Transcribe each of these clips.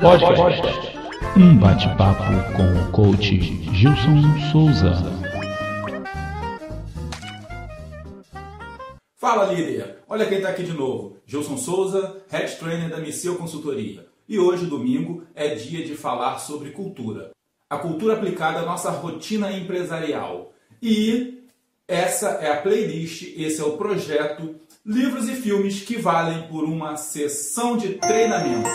Podcast. Um bate-papo com o coach Gilson Souza. Fala líder! Olha quem está aqui de novo. Gilson Souza, Head Trainer da Misseu Consultoria. E hoje, domingo, é dia de falar sobre cultura. A cultura aplicada à nossa rotina empresarial. E essa é a playlist, esse é o projeto Livros e Filmes que valem por uma sessão de treinamento.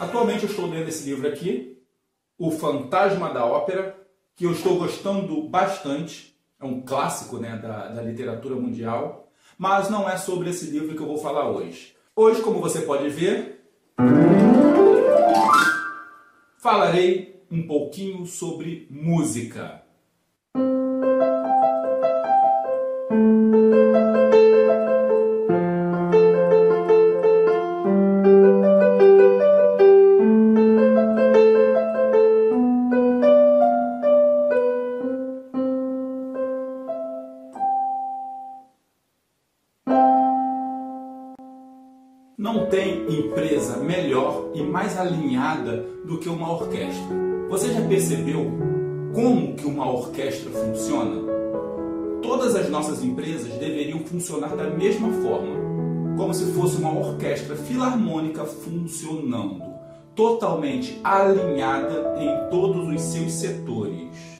Atualmente eu estou lendo esse livro aqui, O Fantasma da Ópera, que eu estou gostando bastante. É um clássico né, da, da literatura mundial. Mas não é sobre esse livro que eu vou falar hoje. Hoje, como você pode ver, falarei um pouquinho sobre música. Não tem empresa melhor e mais alinhada do que uma orquestra. Você já percebeu como que uma orquestra funciona? Todas as nossas empresas deveriam funcionar da mesma forma, como se fosse uma orquestra filarmônica funcionando, totalmente alinhada em todos os seus setores.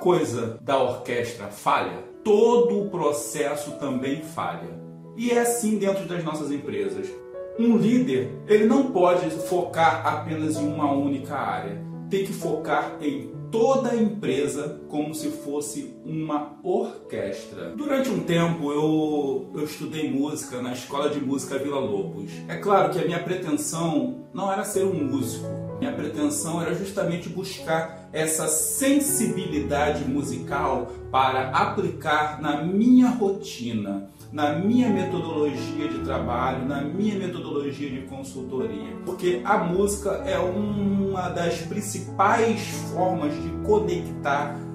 Coisa da orquestra falha, todo o processo também falha. E é assim dentro das nossas empresas. Um líder, ele não pode focar apenas em uma única área. Tem que focar em toda a empresa como se fosse uma orquestra. Durante um tempo eu, eu estudei música na escola de música Vila Lobos. É claro que a minha pretensão não era ser um músico. Minha pretensão era justamente buscar essa sensibilidade musical para aplicar na minha rotina, na minha metodologia de trabalho, na minha metodologia de consultoria. Porque a música é uma das principais formas de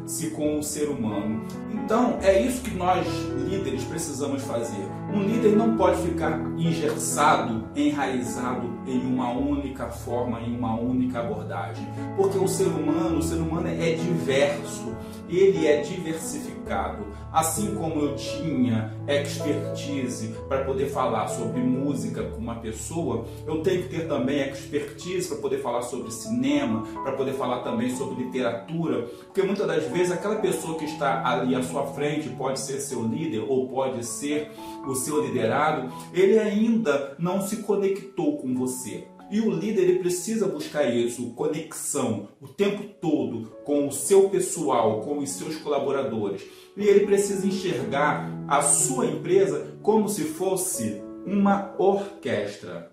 conectar-se com o ser humano. Então, é isso que nós líderes precisamos fazer. Um líder não pode ficar engessado, enraizado em uma única forma, em uma única abordagem, porque o ser humano, o ser humano é diverso, ele é diversificado. Assim como eu tinha expertise para poder falar sobre música com uma pessoa, eu tenho que ter também expertise para poder falar sobre cinema, para poder falar também sobre literatura, porque muitas das vezes aquela pessoa que está ali à sua frente pode ser seu líder ou pode ser o seu liderado, ele ainda não se conectou com você. E o líder ele precisa buscar isso, conexão, o tempo todo com o seu pessoal, com os seus colaboradores. E ele precisa enxergar a sua empresa como se fosse uma orquestra.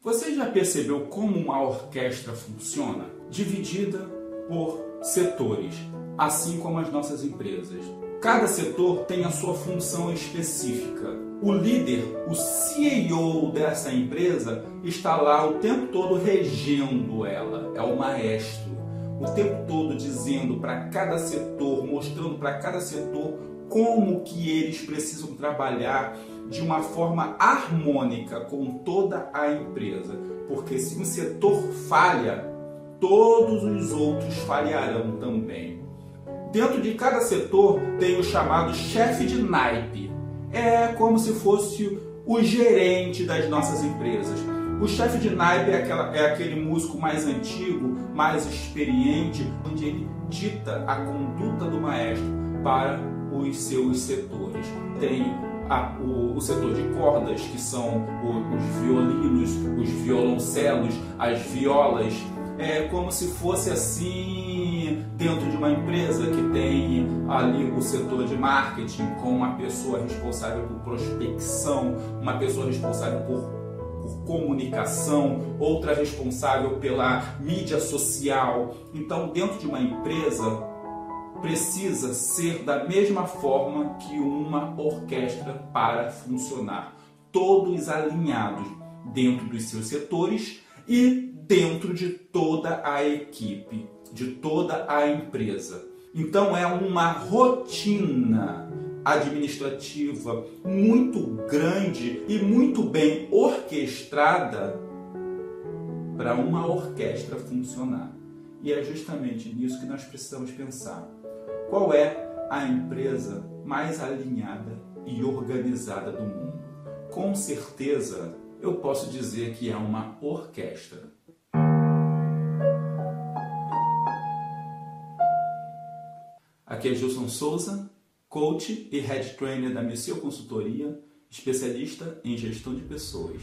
Você já percebeu como uma orquestra funciona? Dividida por setores, assim como as nossas empresas. Cada setor tem a sua função específica. O líder, o CEO dessa empresa, está lá o tempo todo regendo ela, é o maestro. O tempo todo dizendo para cada setor, mostrando para cada setor como que eles precisam trabalhar de uma forma harmônica com toda a empresa. Porque se um setor falha, todos os outros falharão também. Dentro de cada setor tem o chamado chefe de naipe. É como se fosse o gerente das nossas empresas. O chefe de naipe é, aquela, é aquele músico mais antigo, mais experiente, onde ele dita a conduta do maestro para os seus setores. Tem a, o, o, setor de cordas, que são o, os violinos, os violoncelos, as violas. É como se fosse assim dentro de uma empresa que tem ali o setor de marketing com uma pessoa responsável por prospecção, uma pessoa responsável por, comunicação, outra responsável pela mídia social. Então, dentro de uma empresa precisa ser da mesma forma que uma orquestra para funcionar, todos alinhados dentro dos seus setores e dentro de toda a equipe, de toda a empresa. Então é uma rotina administrativa muito grande e muito bem orquestrada para uma orquestra funcionar. E é justamente nisso que nós precisamos pensar. Qual é a empresa mais alinhada e organizada do mundo? Com certeza, eu posso dizer que é uma orquestra. Aqui é Gilson Souza, coach e head trainer da Messio Consultoria, especialista em gestão de pessoas.